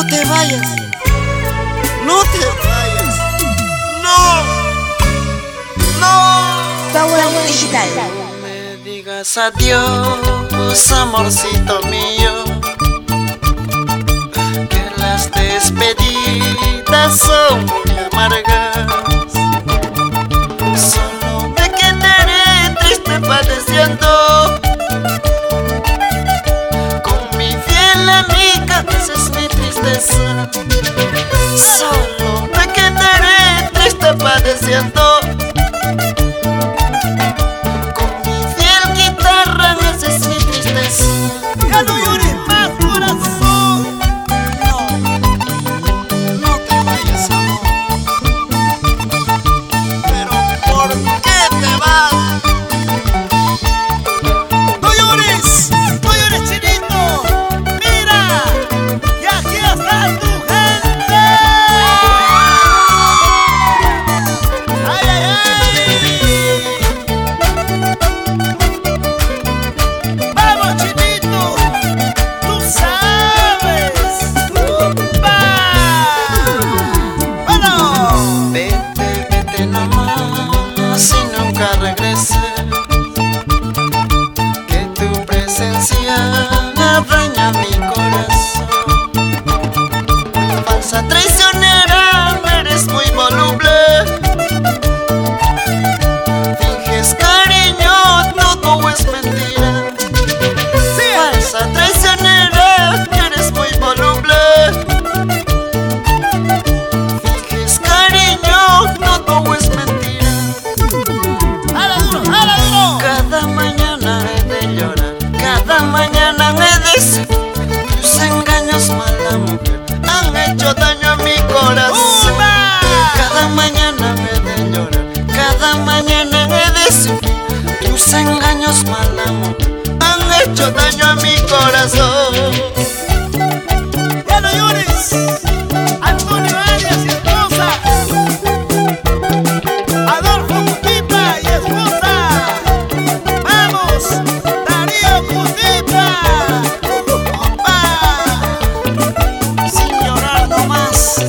No te vayas. No te vayas. No. No. Power Digital. No me digas adiós, amorcito mío. Que las despedidas son cabeça dueña cada mañana de tus engaños, mal amor, han hecho daño a mi corazón. Ya no llores, Antonio Arias y esposa, Adolfo Cutita y esposa, vamos, Darío Cutita, opa, sin llorar nomás.